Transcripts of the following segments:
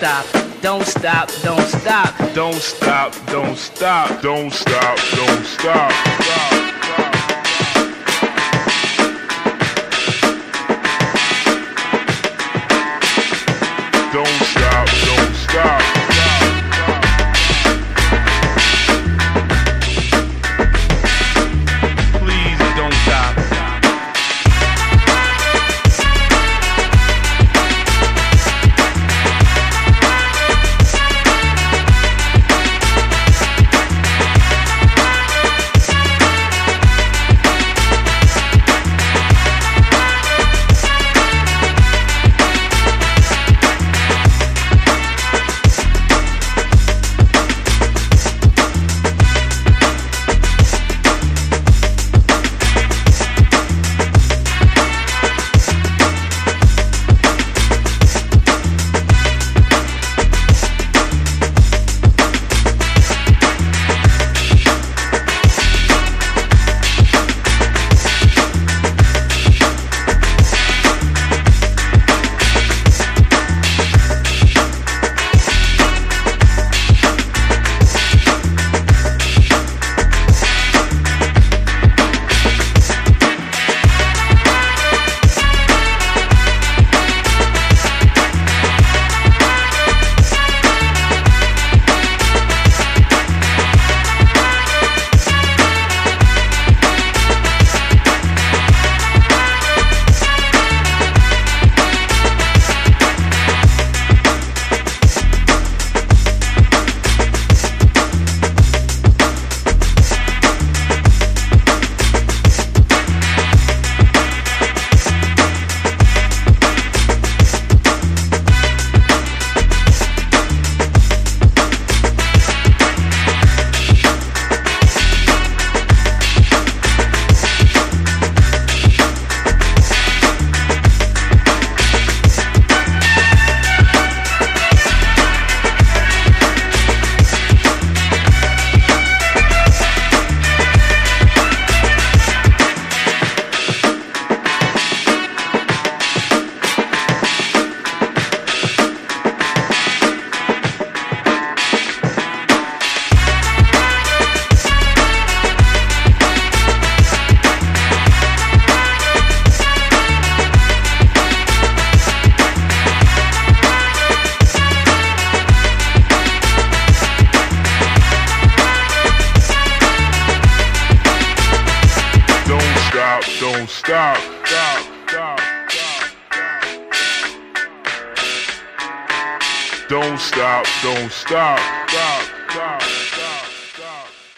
don't stop. Don't stop, don't stop. Don't stop, don't stop, don't stop, don't stop. stop.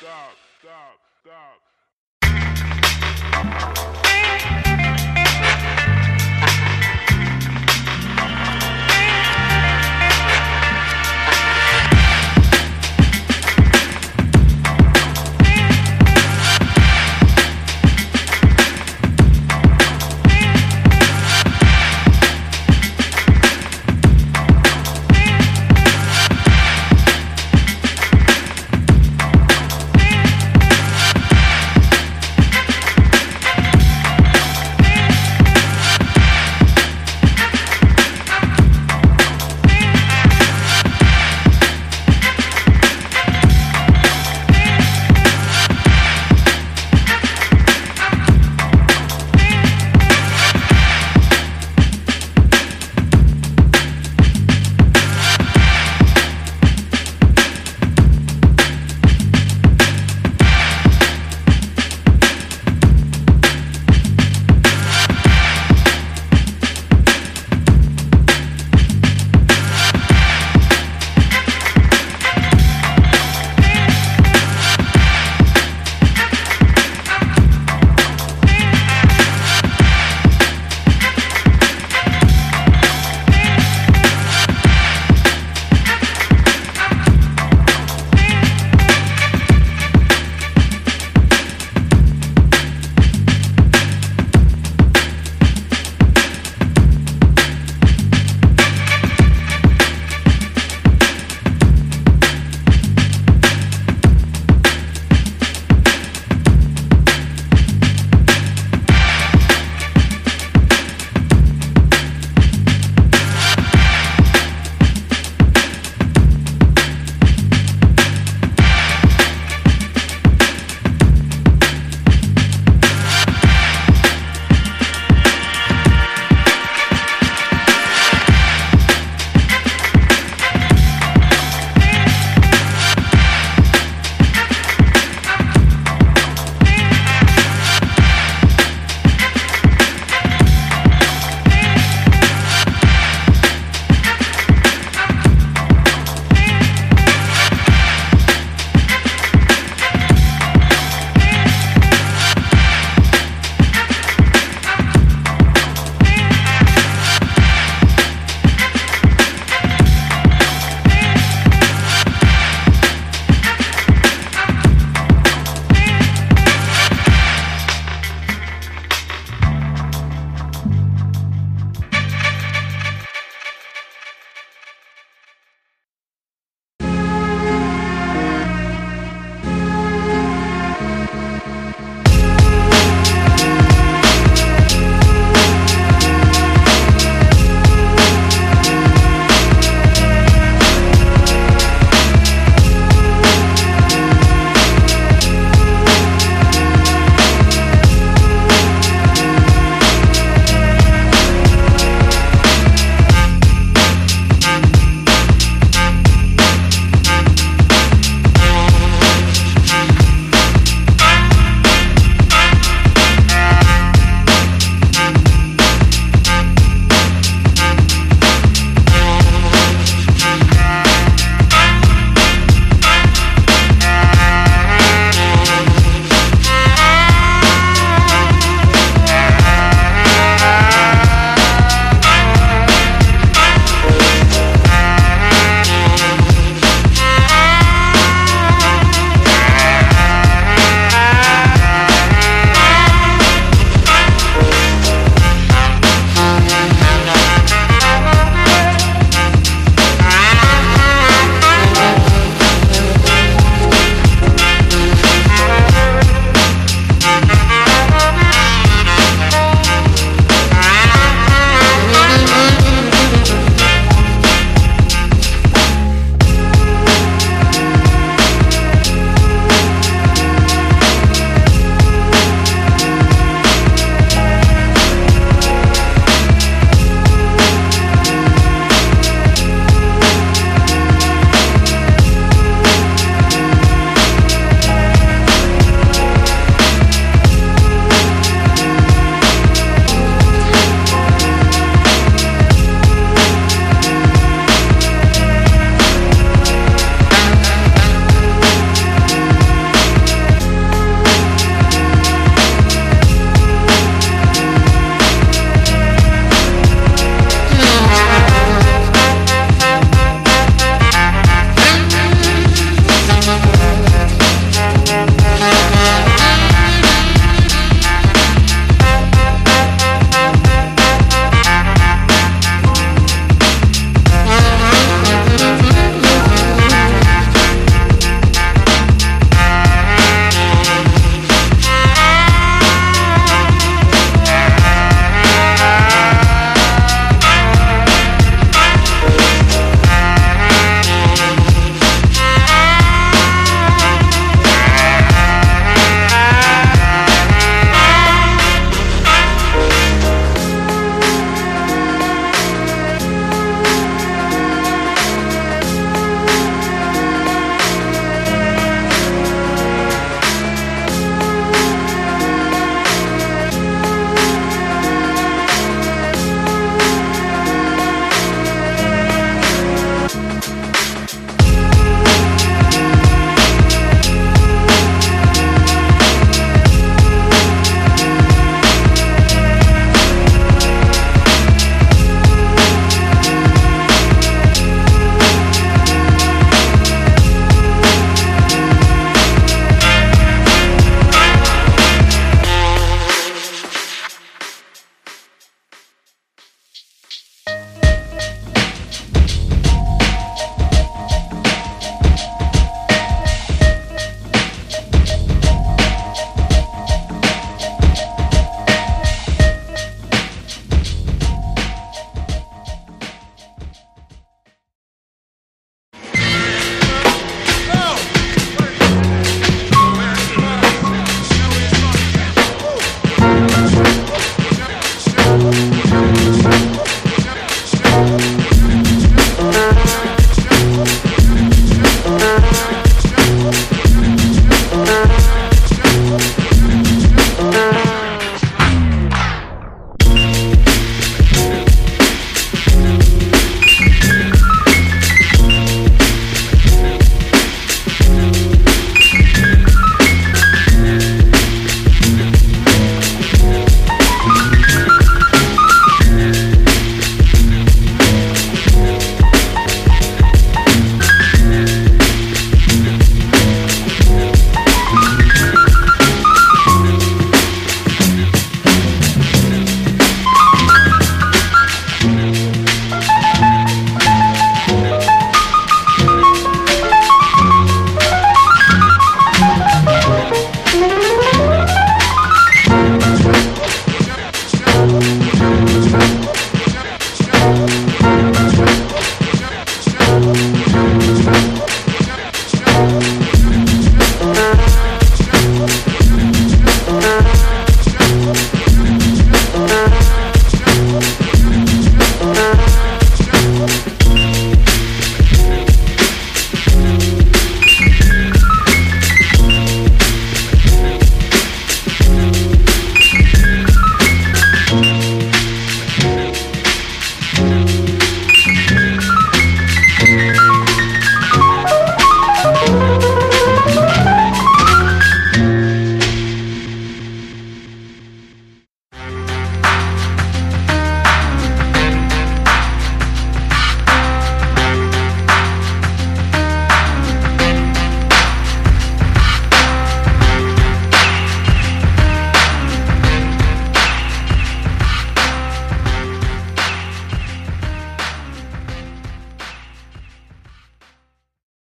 stop, stop, stop.